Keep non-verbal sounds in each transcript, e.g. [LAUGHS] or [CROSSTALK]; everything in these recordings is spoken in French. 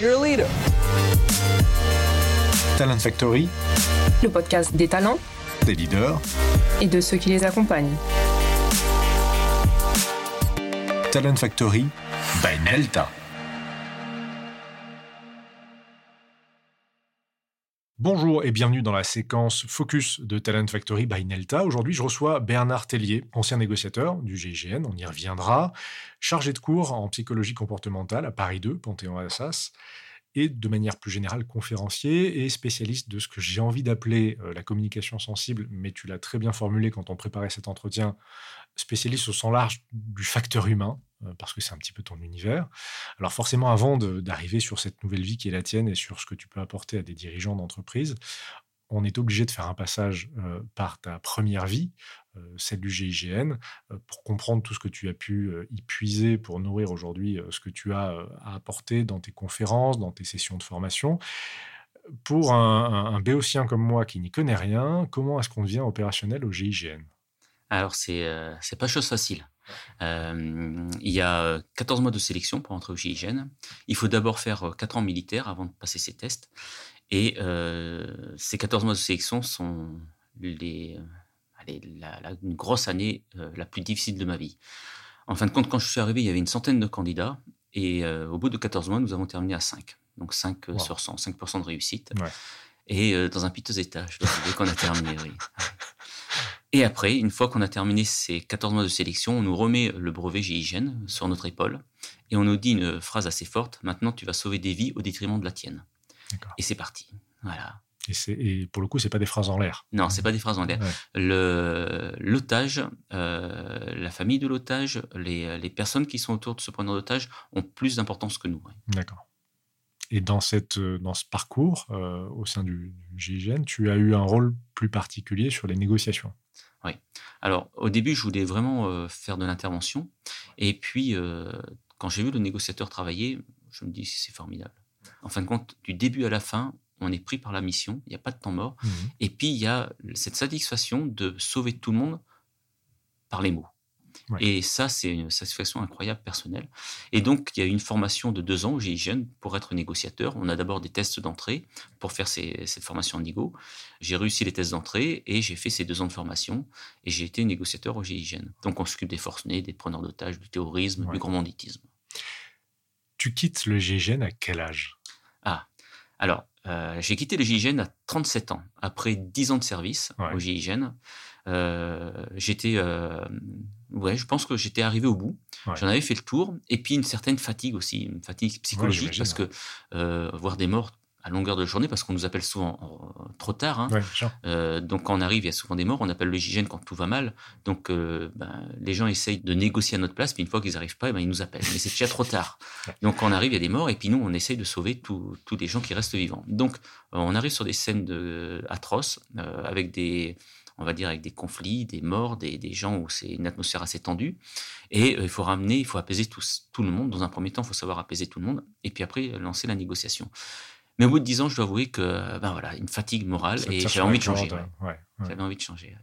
You're a leader. Talent Factory, le podcast des talents, des leaders et de ceux qui les accompagnent. Talent Factory by Nelta. Bienvenue dans la séquence Focus de Talent Factory by Nelta. Aujourd'hui, je reçois Bernard Tellier, ancien négociateur du GIGN, on y reviendra, chargé de cours en psychologie comportementale à Paris 2, Panthéon-Assas, et de manière plus générale conférencier et spécialiste de ce que j'ai envie d'appeler euh, la communication sensible, mais tu l'as très bien formulé quand on préparait cet entretien, spécialiste au sens large du facteur humain, parce que c'est un petit peu ton univers. Alors forcément, avant d'arriver sur cette nouvelle vie qui est la tienne et sur ce que tu peux apporter à des dirigeants d'entreprise, on est obligé de faire un passage euh, par ta première vie, euh, celle du GIGN, pour comprendre tout ce que tu as pu y puiser pour nourrir aujourd'hui ce que tu as à apporter dans tes conférences, dans tes sessions de formation. Pour un, un béotien comme moi qui n'y connaît rien, comment est-ce qu'on devient opérationnel au GIGN Alors, c'est n'est pas chose facile. Euh, il y a 14 mois de sélection pour entrer au GIGN. Il faut d'abord faire 4 ans militaire avant de passer ces tests. Et euh, ces 14 mois de sélection sont les, la, une grosse année euh, la plus difficile de ma vie. En fin de compte, quand je suis arrivé, il y avait une centaine de candidats. Et au bout de 14 mois, nous avons terminé à 5. Donc 5 sur 100, 5% de réussite. Et dans un piteux état, je dois dire qu'on a terminé, oui. [LAUGHS] Et après, une fois qu'on a terminé ces 14 mois de sélection, on nous remet le brevet GIGN sur notre épaule et on nous dit une phrase assez forte maintenant tu vas sauver des vies au détriment de la tienne. Et c'est parti. Voilà. Et, et, pour le coup, c'est pas des phrases en l'air. Non, c'est pas des phrases en l'air. L'otage, euh, la famille de l'otage, les, les, personnes qui sont autour de ce preneur d'otage ont plus d'importance que nous. D'accord. Et dans, cette, dans ce parcours euh, au sein du, du GIGN, tu as eu un rôle plus particulier sur les négociations? Oui. Alors, au début, je voulais vraiment euh, faire de l'intervention. Et puis, euh, quand j'ai vu le négociateur travailler, je me dis, c'est formidable. En fin de compte, du début à la fin, on est pris par la mission, il n'y a pas de temps mort. Mmh Et puis, il y a cette satisfaction de sauver tout le monde par les mots. Et ça, c'est une satisfaction incroyable personnelle. Et donc, il y a une formation de deux ans au GIGN pour être négociateur. On a d'abord des tests d'entrée pour faire cette formation en. J'ai réussi les tests d'entrée et j'ai fait ces deux ans de formation et j'ai été négociateur au GIGN. Donc, on s'occupe des forces nées, des preneurs d'otages, du terrorisme, du grand banditisme. Tu quittes le GIGN à quel âge? Ah, alors, euh, j'ai quitté le GIGN à 37 ans, après 10 ans de service au GIGN. Euh, j'étais, euh, ouais, je pense que j'étais arrivé au bout. J'en avais fait le tour, et puis une certaine fatigue aussi, une fatigue psychologique, parce que voir des morts à longueur de journée parce qu'on nous appelle souvent euh, trop tard. Hein. Euh, donc quand on arrive, il y a souvent des morts. On appelle le GIGN quand tout va mal. Donc euh, ben, les gens essayent de négocier à notre place, puis une fois qu'ils n'arrivent pas, eh ben, ils nous appellent. Mais c'est déjà trop tard. [LAUGHS] Donc quand on arrive, il y a des morts, et puis nous, on essaye de sauver tous les gens qui restent vivants. Donc on arrive sur des scènes de, atroces avec des on va dire avec des conflits, des morts, des, des gens où c'est une atmosphère assez tendue. Et il faut ramener, il faut apaiser tout, tout le monde. Dans un premier temps, il faut savoir apaiser tout le monde, et puis après lancer la négociation. Mais au bout de dix ans, je dois avouer que, ben voilà, une fatigue morale et j'avais envie de changer. J'avais envie de changer.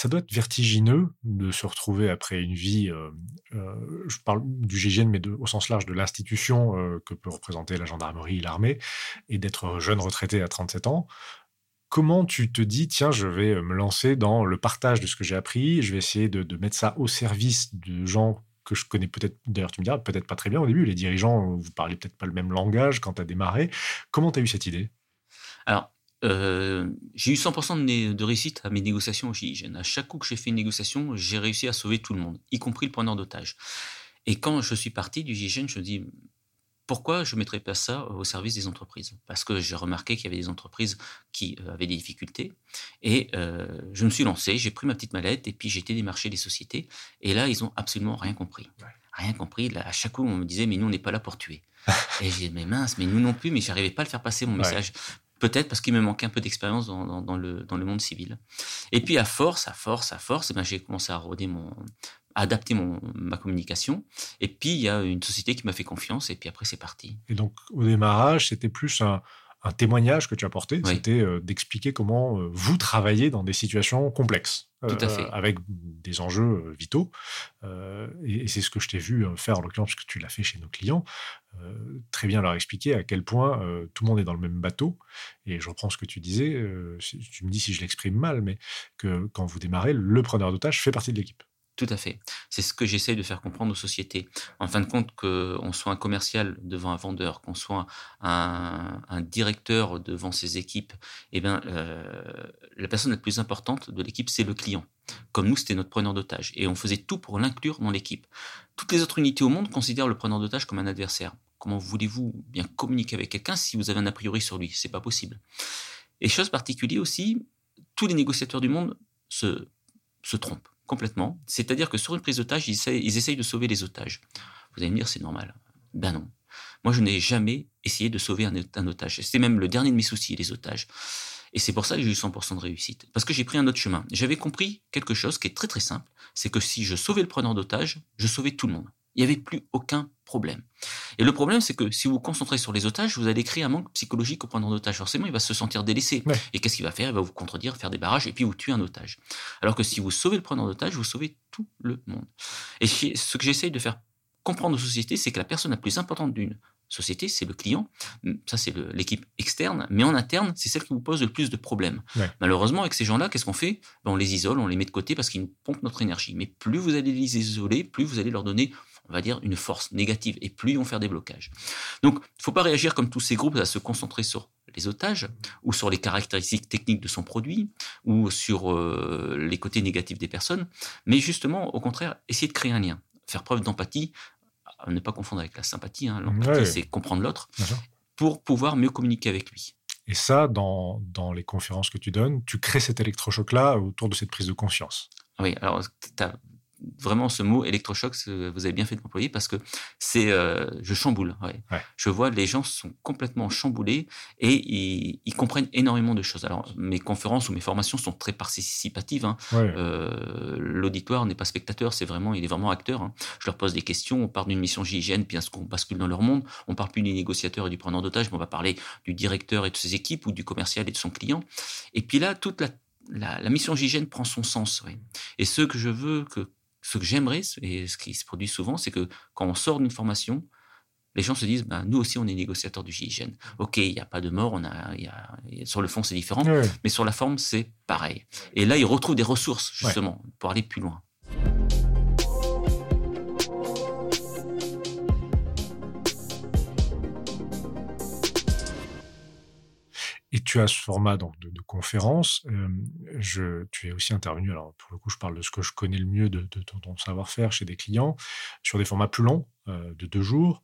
Ça doit être vertigineux de se retrouver après une vie, euh, euh, je parle du GIGN, mais au sens large de l'institution euh, que peut représenter la gendarmerie l'armée, et d'être jeune retraité à 37 ans, comment tu te dis, tiens, je vais me lancer dans le partage de ce que j'ai appris, je vais essayer de, mettre ça au service de gens que je connais peut-être, d'ailleurs tu me diras, peut-être pas très bien au début, les dirigeants, vous parlez peut-être pas le même langage quand tu as démarré. Comment tu as eu cette idée? Alors, euh, j'ai eu 100% de, réussite à mes négociations au GIGN. À chaque coup que j'ai fait une négociation, j'ai réussi à sauver tout le monde, y compris le preneur d'otage. Et quand je suis parti du GIGN, je me dis, pourquoi je ne mettrais pas ça au service des entreprises? Parce que j'ai remarqué qu'il y avait des entreprises qui euh, avaient des difficultés. Et euh, je me suis lancé, j'ai pris ma petite mallette et puis j'ai été démarcher des sociétés. Et là, ils ont absolument rien compris. Rien compris. Là, à chaque coup, on me disait, mais nous, on n'est pas là pour tuer. et j'ai dit, mais mince, mais nous non plus, mais j'arrivais pas à le faire passer mon message. Peut-être parce qu'il me manquait un peu d'expérience dans, le, dans le monde civil. Et puis à force, à force, à force, eh ben, j'ai commencé à rôder mon, adapter mon, ma communication. Et puis, il y a une société qui m'a fait confiance, et puis après, c'est parti. Et donc, au démarrage, c'était plus un, un témoignage que tu as porté, c'était d'expliquer comment vous travaillez dans des situations complexes. Tout à fait. avec des enjeux vitaux. et, c'est ce que je t'ai vu faire en l'occurrence, parce que tu l'as fait chez nos clients. très bien leur expliquer à quel point tout le monde est dans le même bateau. Et je reprends ce que tu disais, tu me dis si je l'exprime mal, mais que quand vous démarrez, le preneur d'otage fait partie de l'équipe. Tout à fait. C'est ce que j'essaie de faire comprendre aux sociétés. En fin de compte, qu'on soit un commercial devant un vendeur, qu'on soit un, directeur devant ses équipes, eh bien, euh, la personne la plus importante de l'équipe, c'est le client. Comme nous, c'était notre preneur d'otage. Et on faisait tout pour l'inclure dans l'équipe. Toutes les autres unités au monde considèrent le preneur d'otage comme un adversaire. Comment voulez-vous bien communiquer avec quelqu'un si vous avez un a priori sur lui? C'est pas possible. Et chose particulière aussi, tous les négociateurs du monde se, se trompent complètement. C'est-à-dire que sur une prise d'otage, ils, essayent de sauver les otages. Vous allez me dire, c'est normal. Ben non. Moi, je n'ai jamais essayé de sauver un, otage. C'était même le dernier de mes soucis, les otages. Et c'est pour ça que j'ai eu 100% de réussite. Parce que j'ai pris un autre chemin. J'avais compris quelque chose qui est très très simple. C'est que si je sauvais le preneur d'otage, je sauvais tout le monde. Il n'y avait plus aucun problème. Et le problème, c'est que si vous vous concentrez sur les otages, vous allez créer un manque psychologique au preneur d'otage. Forcément, il va se sentir délaissé. Et qu'est-ce qu'il va faire? Il va vous contredire, faire des barrages et puis vous tuer un otage. Alors que si vous sauvez le preneur d'otage, vous sauvez tout le monde. Et ce que j'essaye de faire comprendre aux sociétés, c'est que la personne la plus importante d'une société, c'est le client. Ça, c'est l'équipe externe. Mais en interne, c'est celle qui vous pose le plus de problèmes. Malheureusement, avec ces gens-là, qu'est-ce qu'on fait? Ben, On les isole, on les met de côté parce qu'ils nous pompent notre énergie. Mais plus vous allez les isoler, plus vous allez leur donner on va dire, une force négative, et plus ils vont faire des blocages. Donc, il ne faut pas réagir comme tous ces groupes à se concentrer sur les otages, ou sur les caractéristiques techniques de son produit, ou sur euh, les côtés négatifs des personnes, mais justement, au contraire, essayer de créer un lien, faire preuve d'empathie, ne pas confondre avec la sympathie, hein. l'empathie, c'est comprendre l'autre, pour pouvoir mieux communiquer avec lui. Et ça, dans, dans les conférences que tu donnes, tu crées cet électrochoc-là autour de cette prise de conscience. Oui, alors tu as vraiment ce mot électrochoc, vous avez bien fait de m'employer parce que c'est, euh, je chamboule. Je vois les gens sont complètement chamboulés et ils, comprennent énormément de choses. Alors mes conférences ou mes formations sont très participatives. Hein. Euh, l'auditoire n'est pas spectateur, c'est vraiment, il est vraiment acteur. Hein. Je leur pose des questions, on parle d'une mission GIGN, puis qu'on bascule dans leur monde? On parle plus du négociateur et du preneur d'otage, mais on va parler du directeur et de ses équipes ou du commercial et de son client. Et puis là, toute la, la, mission GIGN prend son sens. Et ce que je veux que ce que j'aimerais, et ce qui se produit souvent, c'est que quand on sort d'une formation, les gens se disent, ben, nous aussi, on est négociateurs du GIGN. OK, il n'y a pas de mort, on a, y a, sur le fond, c'est différent, mais sur la forme, c'est pareil. Et là, ils retrouvent des ressources, justement, pour aller plus loin. Et tu as ce format de, conférence. tu es aussi intervenu, alors pour le coup, je parle de ce que je connais le mieux de, ton, savoir-faire chez des clients, sur des formats plus longs, de deux jours,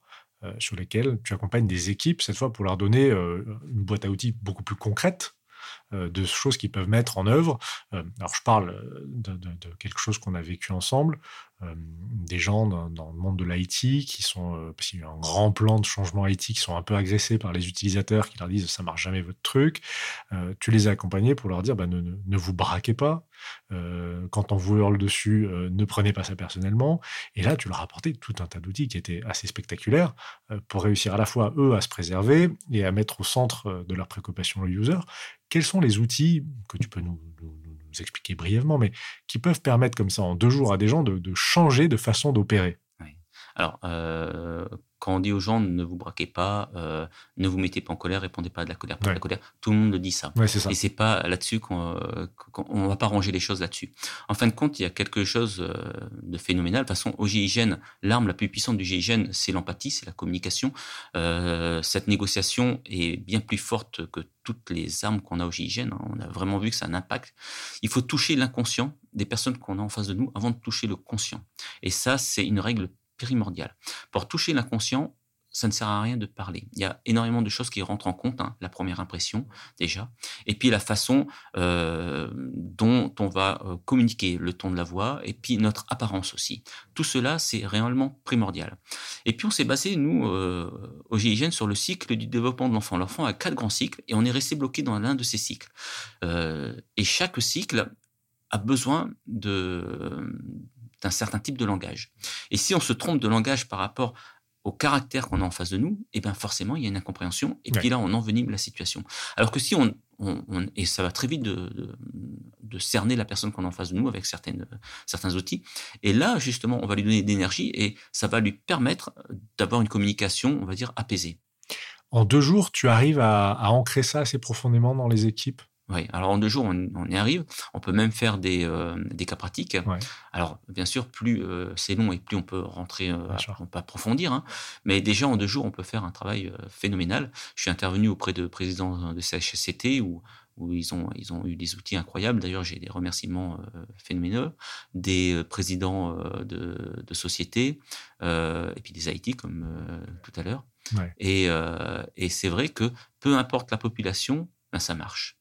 sur lesquels tu accompagnes des équipes, cette fois pour leur donner une boîte à outils beaucoup plus concrète, de choses qu'ils peuvent mettre en œuvre. alors, je parle de, de quelque chose qu'on a vécu ensemble. Euh, des gens dans, le monde de l'IT qui sont, euh, parce qu'il y a un grand plan de changement IT, qui sont un peu agressés par les utilisateurs qui leur disent ça marche jamais votre truc. Euh, tu les as accompagnés pour leur dire bah, ne, vous braquez pas. quand on vous hurle dessus, ne prenez pas ça personnellement. Et là, tu leur as apporté tout un tas d'outils qui étaient assez spectaculaires pour réussir à la fois eux à se préserver et à mettre au centre de leur préoccupation le user. Quels sont les outils que tu peux nous, expliquer brièvement, mais qui peuvent permettre comme ça en deux jours à des gens de, de changer de façon d'opérer? Alors, euh, quand on dit aux gens ne vous braquez pas, euh, ne vous mettez pas en colère, répondez pas à de la colère, pas de la colère, tout le monde le dit ça. Ouais, ça. Et c'est pas là-dessus qu'on ne va pas ranger les choses là-dessus. En fin de compte, il y a quelque chose euh, de phénoménal. De toute façon, au GIGN, l'arme la plus puissante du GIGN, c'est l'empathie, c'est la communication. Euh, cette négociation est bien plus forte que toutes les armes qu'on a au GIGN. Hein. On a vraiment vu que ça a un impact. Il faut toucher l'inconscient des personnes qu'on a en face de nous avant de toucher le conscient. Et ça, c'est une règle primordial. Pour toucher l'inconscient, ça ne sert à rien de parler. Il y a énormément de choses qui rentrent en compte. Hein. La première impression, déjà. Et puis la façon euh, dont on va euh, communiquer, le ton de la voix, et puis notre apparence aussi. Tout cela, c'est réellement primordial. Et puis on s'est basé, nous, euh, au GIGN, sur le cycle du développement de l'enfant. L'enfant a quatre grands cycles, et on est resté bloqué dans l'un de ces cycles. et chaque cycle a besoin de d'un certain type de langage. Et si on se trompe de langage par rapport au caractère qu'on a en face de nous, et eh bien forcément, il y a une incompréhension. Et puis là, on envenime la situation. Alors que si on, et ça va très vite de, de, cerner la personne qu'on a en face de nous avec certaines, certains outils. Et là, justement, on va lui donner de l'énergie et ça va lui permettre d'avoir une communication, on va dire, apaisée. En deux jours, tu arrives à ancrer ça assez profondément dans les équipes? Oui, alors en deux jours, on, y arrive. On peut même faire des, euh, des cas pratiques. Alors, bien sûr, plus euh, c'est long et plus on peut rentrer, euh, on peut approfondir. Hein. Mais déjà, en deux jours, on peut faire un travail phénoménal. Je suis intervenu auprès de présidents de CHSCT où, où ils, ont, ils ont eu des outils incroyables. D'ailleurs, j'ai des remerciements phénoménaux des présidents de, de sociétés et puis des IT, comme tout à l'heure. Et, et c'est vrai que peu importe la population, ben, ça marche.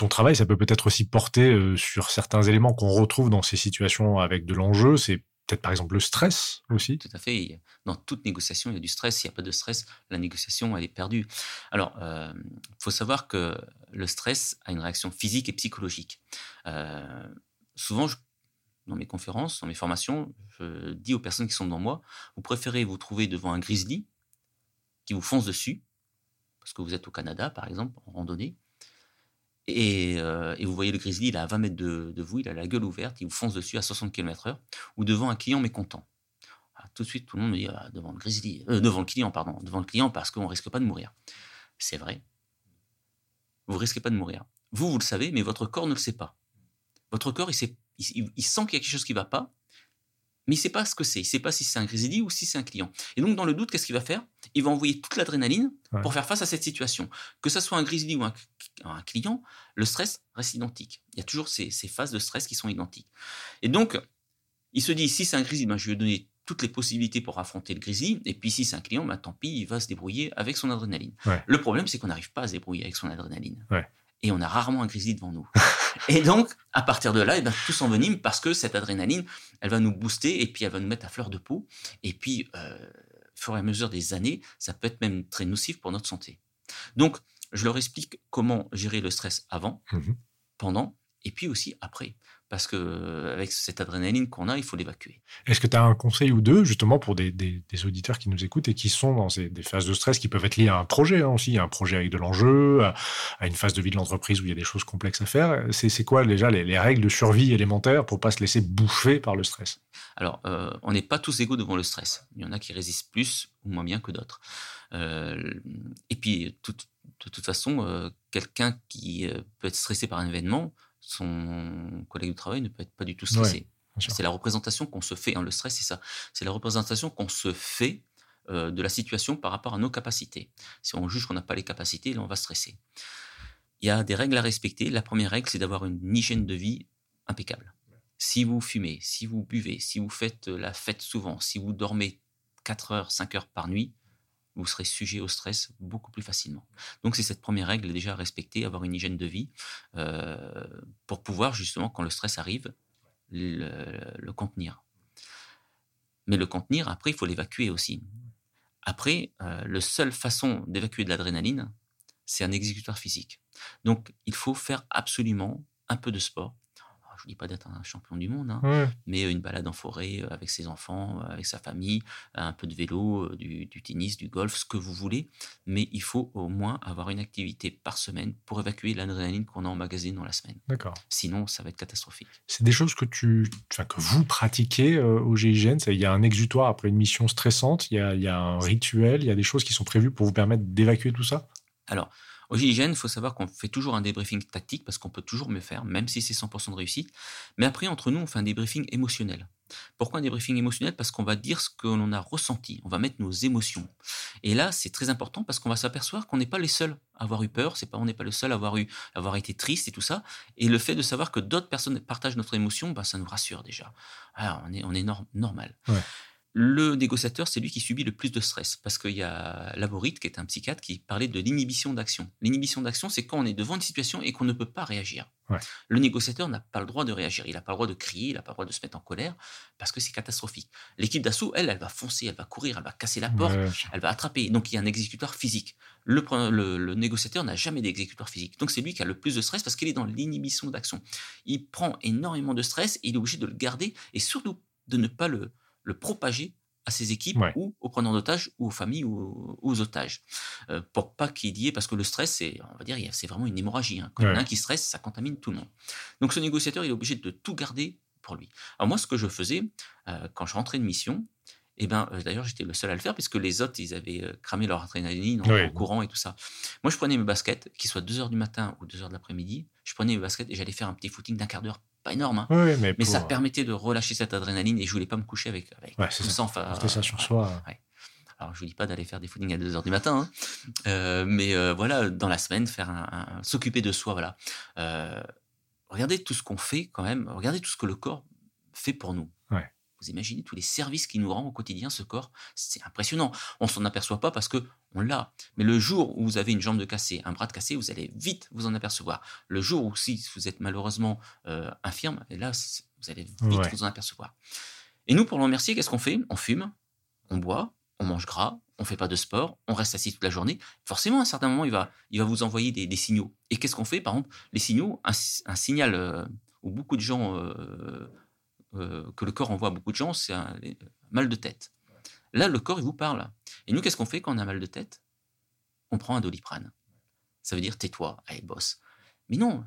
Ton travail, ça peut peut-être aussi porter euh, sur certains éléments qu'on retrouve dans ces situations avec de l'enjeu. C'est peut-être par exemple le stress aussi. Tout à fait. Dans toute négociation, il y a du stress. S'il n'y a pas de stress, la négociation, elle est perdue. Alors, il euh, faut savoir que le stress a une réaction physique et psychologique. Euh, souvent, dans mes conférences, dans mes formations, je dis aux personnes qui sont devant moi, vous préférez vous trouver devant un grizzly qui vous fonce dessus, parce que vous êtes au Canada, par exemple, en randonnée, euh, et, vous voyez le grizzly, il est à 20 mètres de, vous, il a la gueule ouverte, il vous fonce dessus à 60 km/h, ou devant un client mécontent. Ah, tout de suite, tout le monde me dit ah, devant le euh, devant le client, pardon, devant le client parce qu'on risque pas de mourir. C'est vrai. Vous risquez pas de mourir. Vous, vous le savez, mais votre corps ne le sait pas. Votre corps, il sent qu'il y a quelque chose qui ne va pas, mais il ne sait pas ce que c'est. Il ne sait pas si c'est un grizzly ou si c'est un client. Et donc, dans le doute, qu'est-ce qu'il va faire? Il va envoyer toute l'adrénaline pour faire face à cette situation. Que ce soit un grizzly ou un, client, le stress reste identique. Il y a toujours ces, phases de stress qui sont identiques. Et donc, il se dit, si c'est un grizzly, ben, je vais lui donner toutes les possibilités pour affronter le grizzly. Et puis, si c'est un client, ben, tant pis, il va se débrouiller avec son adrénaline. Le problème, c'est qu'on n'arrive pas à se débrouiller avec son adrénaline et on a rarement un grizzly devant nous. [LAUGHS] et donc, à partir de là, eh ben, tout s'envenime parce que cette adrénaline, elle va nous booster et puis elle va nous mettre à fleur de peau. Et puis, euh, au fur et à mesure des années, ça peut être même très nocif pour notre santé. Donc, je leur explique comment gérer le stress avant, mmh pendant et puis aussi après parce que euh, avec cette adrénaline qu'on a, il faut l'évacuer. Est-ce que tu as un conseil ou deux justement pour des, auditeurs qui nous écoutent et qui sont dans des phases de stress qui peuvent être liées à un projet hein, aussi, un projet avec de l'enjeu, à, une phase de vie de l'entreprise où il y a des choses complexes à faire? C'est quoi déjà les, règles de survie élémentaires pour pas se laisser bouffer par le stress? Alors, euh, on n'est pas tous égaux devant le stress. Il y en a qui résistent plus ou moins bien que d'autres. Euh, et puis, de toute façon, quelqu'un qui peut être stressé par un événement, son collègue de travail ne peut être pas du tout stressé. c'est la représentation qu'on se fait. Hein, le stress, c'est ça. C'est la représentation qu'on se fait euh, de la situation par rapport à nos capacités. Si on juge qu'on n'a pas les capacités, là, on va stresser. Il y a des règles à respecter. La première règle, c'est d'avoir une hygiène de vie impeccable. Si vous fumez, si vous buvez, si vous faites la fête souvent, si vous dormez 4 heures, 5 heures par nuit, vous serez sujet au stress beaucoup plus facilement. Donc c'est cette première règle déjà à respecter, avoir une hygiène de vie euh, pour pouvoir justement, quand le stress arrive, le, contenir. Mais le contenir, après, il faut l'évacuer aussi. Après, euh, la seule façon d'évacuer de l'adrénaline, c'est un exécuteur physique. Donc il faut faire absolument un peu de sport je ne dis pas d'être un champion du monde, hein, mais une balade en forêt euh, avec ses enfants, euh, avec sa famille, un peu de vélo, euh, du, tennis, du golf, ce que vous voulez. Mais il faut au moins avoir une activité par semaine pour évacuer l'adrénaline qu'on a en magazine dans la semaine. D'accord. Sinon, ça va être catastrophique. C'est des choses que, tu, que vous pratiquez au GIGN Il y a un exutoire après une mission stressante, il y, a, il y a un rituel, il y a des choses qui sont prévues pour vous permettre d'évacuer tout ça? Alors, au GIGN, il faut savoir qu'on fait toujours un débriefing tactique parce qu'on peut toujours mieux faire, même si c'est 100% de réussite. Mais après, entre nous, on fait un débriefing émotionnel. Pourquoi un débriefing émotionnel? Parce qu'on va dire ce que l'on a ressenti, on va mettre nos émotions. Et là, c'est très important parce qu'on va s'apercevoir qu'on n'est pas les seuls à avoir eu peur, c'est pas, on n'est pas le seul à avoir, eu, avoir été triste et tout ça. Et le fait de savoir que d'autres personnes partagent notre émotion, bah, ça nous rassure déjà. Est, on est normal. Le négociateur, c'est lui qui subit le plus de stress parce qu'il y a Laborit, qui est un psychiatre, qui parlait de l'inhibition d'action. L'inhibition d'action, c'est quand on est devant une situation et qu'on ne peut pas réagir. Le négociateur n'a pas le droit de réagir. Il n'a pas le droit de crier, il n'a pas le droit de se mettre en colère parce que c'est catastrophique. L'équipe d'assaut, elle, elle va foncer, elle va courir, elle va casser la porte, elle va attraper. Donc il y a un exécuteur physique. Le, le négociateur n'a jamais d'exécuteur physique. Donc c'est lui qui a le plus de stress parce qu'il est dans l'inhibition d'action. Il prend énormément de stress et il est obligé de le garder et surtout de ne pas le, le propager à ses équipes ou aux preneurs d'otages ou aux familles ou aux, otages. Euh, pour pas qu'il y ait, parce que le stress, c'est, on va dire, c'est vraiment une hémorragie. Hein. Quand il y en a un qui stresse, ça contamine tout le monde. Donc ce négociateur, il est obligé de tout garder pour lui. Alors moi, ce que je faisais, euh, quand je rentrais de mission, et eh ben, euh, d'ailleurs, j'étais le seul à le faire puisque les autres, ils avaient cramé leur adrénaline en, courant et tout ça. Moi, je prenais mes baskets, qu'ils soient 2 heures du matin ou 2 heures de l'après-midi, je prenais mes baskets et j'allais faire un petit footing d'un quart d'heure pas énorme, hein. mais, ça permettait de relâcher cette adrénaline et je voulais pas me coucher avec, avec ouais, ça. ça sur soi. Alors, je vous dis pas d'aller faire des footings à 2 heures du matin, hein. euh, mais euh, voilà, dans la semaine, faire un, s'occuper de soi, voilà. Euh, regardez tout ce qu'on fait quand même, regardez tout ce que le corps fait pour nous. Vous imaginez tous les services qu'il nous rend au quotidien, ce corps C'est impressionnant. On s'en aperçoit pas parce que on l'a. Mais le jour où vous avez une jambe de cassé, un bras de cassé, vous allez vite vous en apercevoir. Le jour où si vous êtes malheureusement euh, infirme, et là, vous allez vite vous en apercevoir. Et nous, pour le remercier, qu'est-ce qu'on fait? On fume, on boit, on mange gras, on fait pas de sport, on reste assis toute la journée. Forcément, à un certain moment, il va, il va vous envoyer des, signaux. Et qu'est-ce qu'on fait? Par exemple, les signaux, un, signal euh, où beaucoup de gens euh, euh, que le corps envoie à beaucoup de gens, c'est un mal de tête. Là, le corps, il vous parle. Et nous, qu'est-ce qu'on fait quand on a mal de tête? On prend un doliprane. Ça veut dire tais-toi, allez, bosse. Mais non,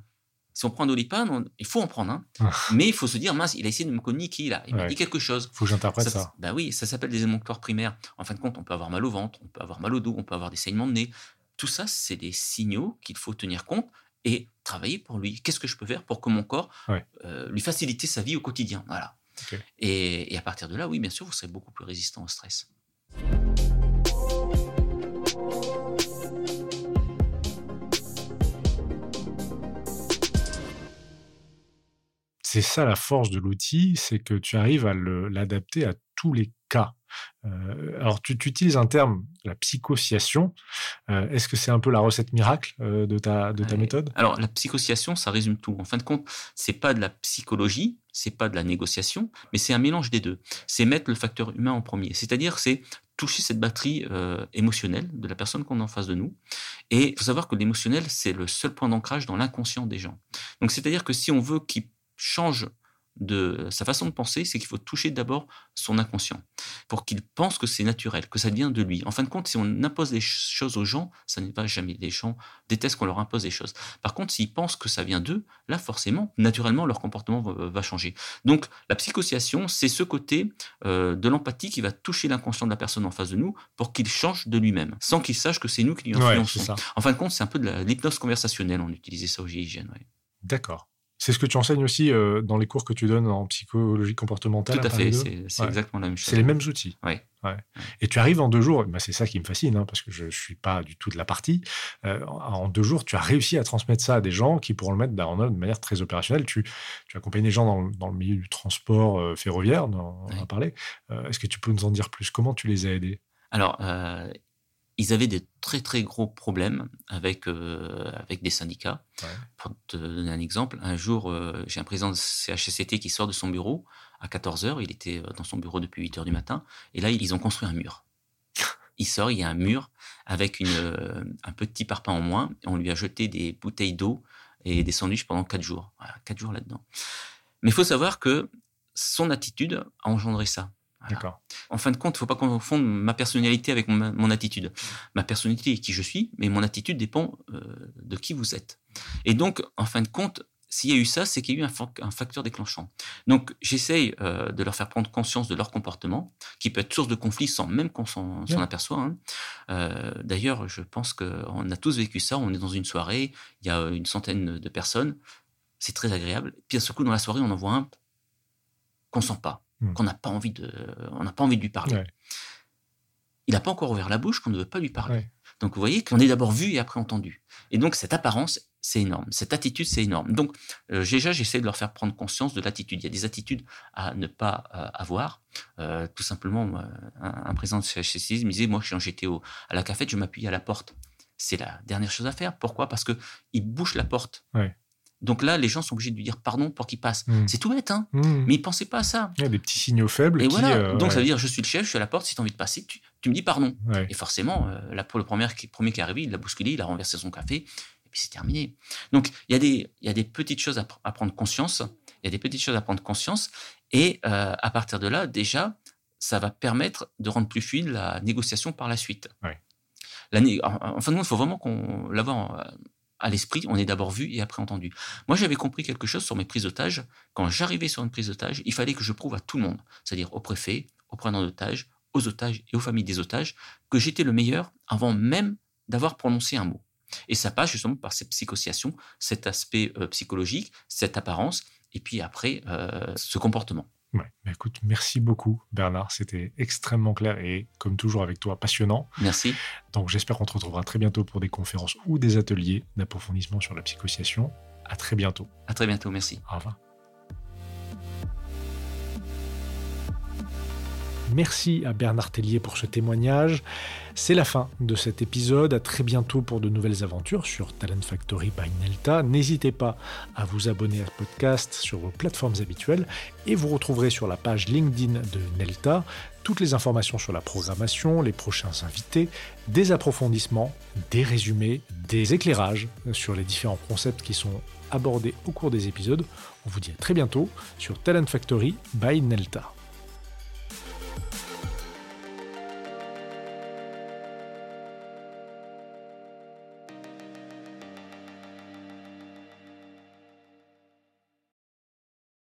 si on prend un doliprane, il faut en prendre un. Ah. Mais il faut se dire, mince, il a essayé de me communiquer là. Il m'a dit quelque chose. Il faut que j'interprète ça. Ben oui, ça s'appelle des émonctoires primaires. En fin de compte, on peut avoir mal au ventre, on peut avoir mal au dos, on peut avoir des saignements de nez. Tout ça, c'est des signaux qu'il faut tenir compte et travailler pour lui. Qu'est-ce que je peux faire pour que mon corps euh, lui facilite sa vie au quotidien? Voilà. Et, à partir de là, oui, bien sûr, vous serez beaucoup plus résistant au stress. C'est ça la force de l'outil, c'est que tu arrives à l'adapter à tous les cas. Euh, alors, tu, utilises un terme, la psychociation. Euh, est-ce que c'est un peu la recette miracle euh, de ta, de ta méthode? Alors, la psychociation, ça résume tout. En fin de compte, c'est pas de la psychologie, c'est pas de la négociation, mais c'est un mélange des deux. C'est mettre le facteur humain en premier. C'est-à-dire, c'est toucher cette batterie émotionnelle de la personne qu'on a en face de nous. Et il faut savoir que l'émotionnel, c'est le seul point d'ancrage dans l'inconscient des gens. Donc, c'est-à-dire que si on veut qu'ils changent de sa façon de penser, c'est qu'il faut toucher d'abord son inconscient pour qu'il pense que c'est naturel, que ça vient de lui. En fin de compte, si on impose des choses aux gens, ça n'est pas jamais. Les gens détestent qu'on leur impose des choses. Par contre, s'ils pensent que ça vient d'eux, là, forcément, naturellement, leur comportement va, changer. Donc, la psychosociation, c'est ce côté euh, de l'empathie qui va toucher l'inconscient de la personne en face de nous pour qu'il change de lui-même, sans qu'il sache que c'est nous qui lui influençons. en fin de compte, c'est un peu de l'hypnose conversationnelle. On utilisait ça au GIGN. D'accord. C'est ce que tu enseignes aussi euh, dans les cours que tu donnes en psychologie comportementale. Tout à fait, c'est exactement la même chose. C'est les mêmes outils. Oui. Ouais. Et tu arrives en deux jours, bah, c'est ça qui me fascine, hein, parce que je ne suis pas du tout de la partie. Euh, en deux jours, tu as réussi à transmettre ça à des gens qui pourront le mettre bah, en œuvre de manière très opérationnelle. Tu, tu accompagnes des gens dans, dans, le milieu du transport euh, ferroviaire, on en a parlé. Est-ce que tu peux nous en dire plus? Comment tu les as aidés? Alors, ils avaient des très très gros problèmes avec, euh, avec des syndicats. Pour te donner un exemple, un jour, euh, j'ai un président de CHSCT qui sort de son bureau à 14h, il était euh, dans son bureau depuis 8h du matin, et là, ils ont construit un mur. [LAUGHS] Il sort, il y a un mur avec une, un petit parpaing en moins, et on lui a jeté des bouteilles d'eau et des sandwichs pendant 4 jours. Voilà, 4 jours là-dedans. Mais il faut savoir que son attitude a engendré ça. En fin de compte, il ne faut pas confondre ma personnalité avec mon, attitude. Ma personnalité est qui je suis, mais mon attitude dépend euh, de qui vous êtes. Et donc, en fin de compte, s'il y a eu ça, c'est qu'il y a eu un, facteur déclenchant. Donc, j'essaye euh, de leur faire prendre conscience de leur comportement, qui peut être source de conflit sans même qu'on s'en aperçoit. Hein. Euh, d'ailleurs, je pense qu'on a tous vécu ça. On est dans une soirée, il y a une centaine de personnes, c'est très agréable. Puis, à ce coup, dans la soirée, on en voit un qu'on sent pas. Hmm. qu'on n'a pas envie de, on n'a pas envie de lui parler. Il n'a pas encore ouvert la bouche qu'on ne veut pas lui parler. Donc vous voyez qu'on est d'abord vu et après entendu. Et donc cette apparence, c'est énorme. Cette attitude, c'est énorme. Donc, euh, déjà, j'essaie de leur faire prendre conscience de l'attitude. Il y a des attitudes à ne pas euh, avoir. Euh, tout simplement, un, président de CHCC me disait, moi, quand j'étais à la cafette, je m'appuie à la porte. C'est la dernière chose à faire. Pourquoi? Parce qu'il bouche la porte. Donc là, les gens sont obligés de lui dire pardon pour qu'il passe. Hmm. C'est tout bête, hein hmm. Mais ils ne pensaient pas à ça. Il y a des petits signaux faibles. Et voilà. Donc ça veut dire, je suis le chef, je suis à la porte, si tu as envie de passer, tu, me dis pardon. Et forcément, là, pour le premier qui, premier qui est arrivé, il l'a bousculé, il a renversé son café puis c'est terminé. Donc, il y, a des, il y a des petites choses à, prendre conscience. Il y a des petites choses à prendre conscience. Et euh, à partir de là, déjà, ça va permettre de rendre plus fluide la négociation par la suite. La en, fin de compte, il faut vraiment qu'on l'avoir à l'esprit. On est d'abord vu et après entendu. Moi, j'avais compris quelque chose sur mes prises d'otages. Quand j'arrivais sur une prise d'otage, il fallait que je prouve à tout le monde, c'est-à-dire au préfet, aux preneurs d'otages, aux otages et aux familles des otages, que j'étais le meilleur avant même d'avoir prononcé un mot. Et ça passe justement par cette psychosciation, cet aspect euh, psychologique, cette apparence, et puis après, euh, ce comportement. Ouais, bah, écoute, merci beaucoup Bernard, c'était extrêmement clair et comme toujours avec toi, passionnant. Merci. Donc j'espère qu'on te retrouvera très bientôt pour des conférences ou des ateliers d'approfondissement sur la psychosciation. À très bientôt. À très bientôt, merci. Au revoir. Merci à Bernard Tellier pour ce témoignage. C'est la fin de cet épisode. À très bientôt pour de nouvelles aventures sur Talent Factory by Nelta. N'hésitez pas à vous abonner à ce podcast sur vos plateformes habituelles et vous retrouverez sur la page LinkedIn de Nelta toutes les informations sur la programmation, les prochains invités, des approfondissements, des résumés, des éclairages sur les différents concepts qui sont abordés au cours des épisodes. On vous dit à très bientôt sur Talent Factory by Nelta.